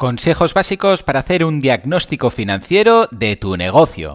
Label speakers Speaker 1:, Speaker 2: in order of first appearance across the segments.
Speaker 1: Consejos básicos para hacer un diagnóstico financiero de tu negocio.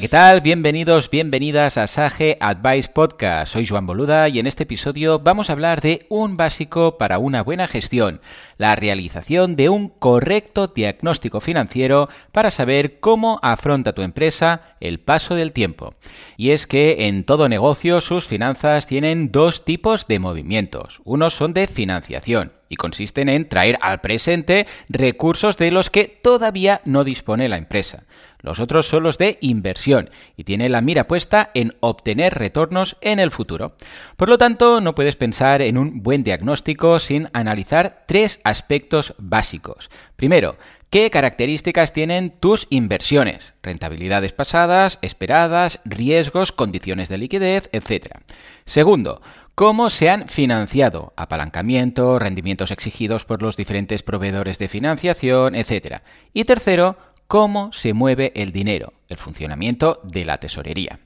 Speaker 1: ¿Qué tal? Bienvenidos, bienvenidas a Sage Advice Podcast. Soy Joan Boluda y en este episodio vamos a hablar de un básico para una buena gestión, la realización de un correcto diagnóstico financiero para saber cómo afronta tu empresa el paso del tiempo. Y es que en todo negocio sus finanzas tienen dos tipos de movimientos. Unos son de financiación y consisten en traer al presente recursos de los que todavía no dispone la empresa. Los otros son los de inversión y tiene la mira puesta en obtener retornos en el futuro. Por lo tanto, no puedes pensar en un buen diagnóstico sin analizar tres aspectos básicos. Primero, ¿Qué características tienen tus inversiones? Rentabilidades pasadas, esperadas, riesgos, condiciones de liquidez, etc. Segundo, cómo se han financiado, apalancamiento, rendimientos exigidos por los diferentes proveedores de financiación, etc. Y tercero, cómo se mueve el dinero, el funcionamiento de la tesorería.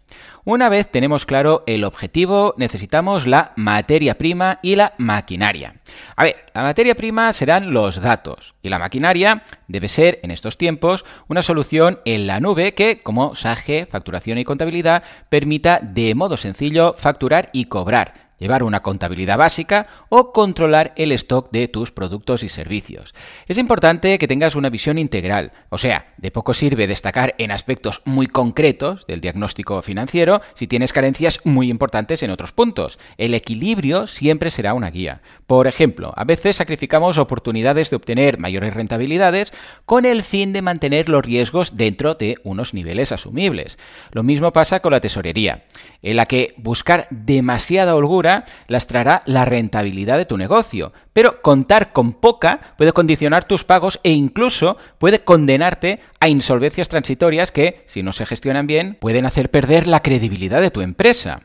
Speaker 1: Una vez tenemos claro el objetivo, necesitamos la materia prima y la maquinaria. A ver, la materia prima serán los datos y la maquinaria debe ser, en estos tiempos, una solución en la nube que, como SAGE, facturación y contabilidad, permita de modo sencillo facturar y cobrar llevar una contabilidad básica o controlar el stock de tus productos y servicios. Es importante que tengas una visión integral, o sea, de poco sirve destacar en aspectos muy concretos del diagnóstico financiero si tienes carencias muy importantes en otros puntos. El equilibrio siempre será una guía. Por ejemplo, a veces sacrificamos oportunidades de obtener mayores rentabilidades con el fin de mantener los riesgos dentro de unos niveles asumibles. Lo mismo pasa con la tesorería, en la que buscar demasiada holgura las traerá la rentabilidad de tu negocio. Pero contar con poca puede condicionar tus pagos e incluso puede condenarte a insolvencias transitorias que, si no se gestionan bien, pueden hacer perder la credibilidad de tu empresa.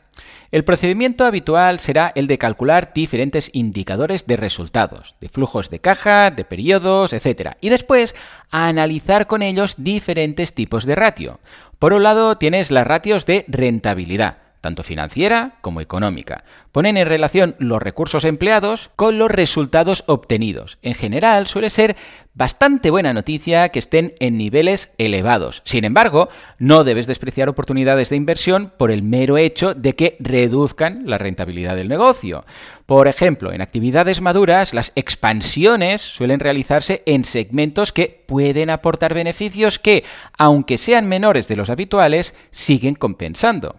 Speaker 1: El procedimiento habitual será el de calcular diferentes indicadores de resultados, de flujos de caja, de periodos, etc. Y después analizar con ellos diferentes tipos de ratio. Por un lado tienes las ratios de rentabilidad tanto financiera como económica. Ponen en relación los recursos empleados con los resultados obtenidos. En general suele ser bastante buena noticia que estén en niveles elevados. Sin embargo, no debes despreciar oportunidades de inversión por el mero hecho de que reduzcan la rentabilidad del negocio. Por ejemplo, en actividades maduras, las expansiones suelen realizarse en segmentos que pueden aportar beneficios que, aunque sean menores de los habituales, siguen compensando.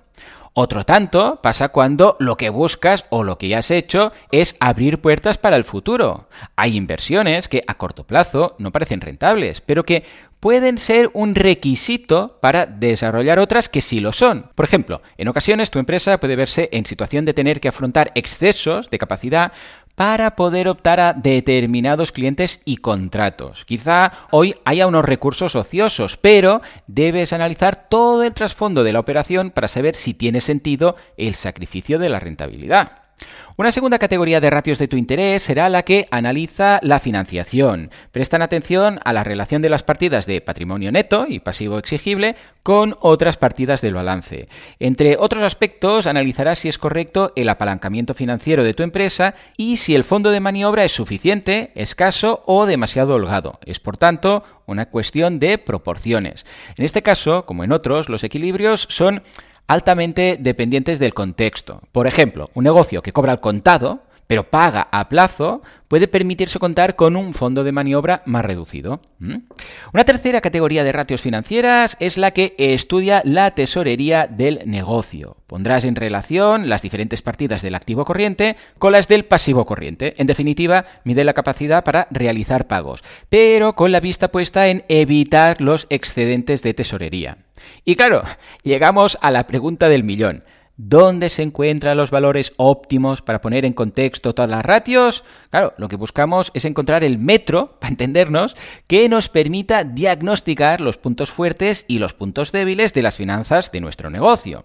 Speaker 1: Otro tanto pasa cuando lo que buscas o lo que ya has hecho es abrir puertas para el futuro. Hay inversiones que a corto plazo no parecen rentables, pero que pueden ser un requisito para desarrollar otras que sí lo son. Por ejemplo, en ocasiones tu empresa puede verse en situación de tener que afrontar excesos de capacidad para poder optar a determinados clientes y contratos. Quizá hoy haya unos recursos ociosos, pero debes analizar todo el trasfondo de la operación para saber si tiene sentido el sacrificio de la rentabilidad. Una segunda categoría de ratios de tu interés será la que analiza la financiación. Prestan atención a la relación de las partidas de patrimonio neto y pasivo exigible con otras partidas del balance. Entre otros aspectos, analizará si es correcto el apalancamiento financiero de tu empresa y si el fondo de maniobra es suficiente, escaso o demasiado holgado. Es, por tanto, una cuestión de proporciones. En este caso, como en otros, los equilibrios son altamente dependientes del contexto. Por ejemplo, un negocio que cobra al contado pero paga a plazo, puede permitirse contar con un fondo de maniobra más reducido. Una tercera categoría de ratios financieras es la que estudia la tesorería del negocio. Pondrás en relación las diferentes partidas del activo corriente con las del pasivo corriente. En definitiva, mide la capacidad para realizar pagos, pero con la vista puesta en evitar los excedentes de tesorería. Y claro, llegamos a la pregunta del millón. ¿Dónde se encuentran los valores óptimos para poner en contexto todas las ratios? Claro, lo que buscamos es encontrar el metro, para entendernos, que nos permita diagnosticar los puntos fuertes y los puntos débiles de las finanzas de nuestro negocio.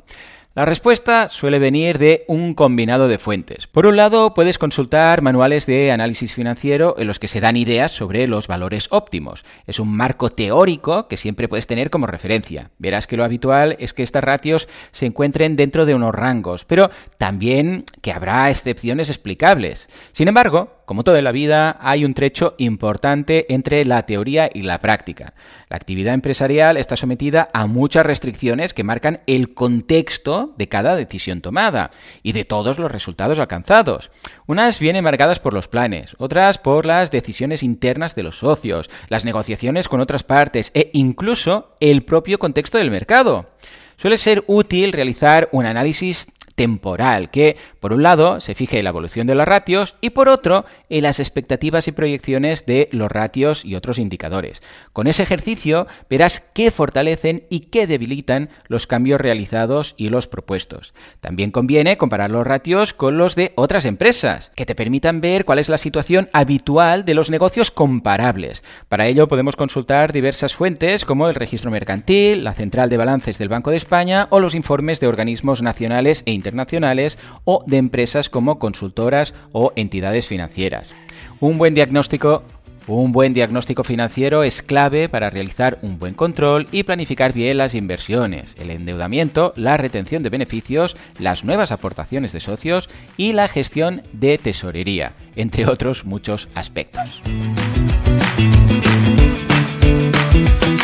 Speaker 1: La respuesta suele venir de un combinado de fuentes. Por un lado, puedes consultar manuales de análisis financiero en los que se dan ideas sobre los valores óptimos. Es un marco teórico que siempre puedes tener como referencia. Verás que lo habitual es que estas ratios se encuentren dentro de unos rangos, pero también que habrá excepciones explicables. Sin embargo, como toda la vida, hay un trecho importante entre la teoría y la práctica. La actividad empresarial está sometida a muchas restricciones que marcan el contexto de cada decisión tomada y de todos los resultados alcanzados. Unas vienen marcadas por los planes, otras por las decisiones internas de los socios, las negociaciones con otras partes e incluso el propio contexto del mercado. Suele ser útil realizar un análisis temporal, que por un lado se fije en la evolución de los ratios y por otro en las expectativas y proyecciones de los ratios y otros indicadores. Con ese ejercicio verás qué fortalecen y qué debilitan los cambios realizados y los propuestos. También conviene comparar los ratios con los de otras empresas, que te permitan ver cuál es la situación habitual de los negocios comparables. Para ello podemos consultar diversas fuentes como el registro mercantil, la central de balances del Banco de España o los informes de organismos nacionales e internacionales internacionales o de empresas como consultoras o entidades financieras. Un buen diagnóstico un buen diagnóstico financiero es clave para realizar un buen control y planificar bien las inversiones, el endeudamiento, la retención de beneficios, las nuevas aportaciones de socios y la gestión de tesorería, entre otros muchos aspectos.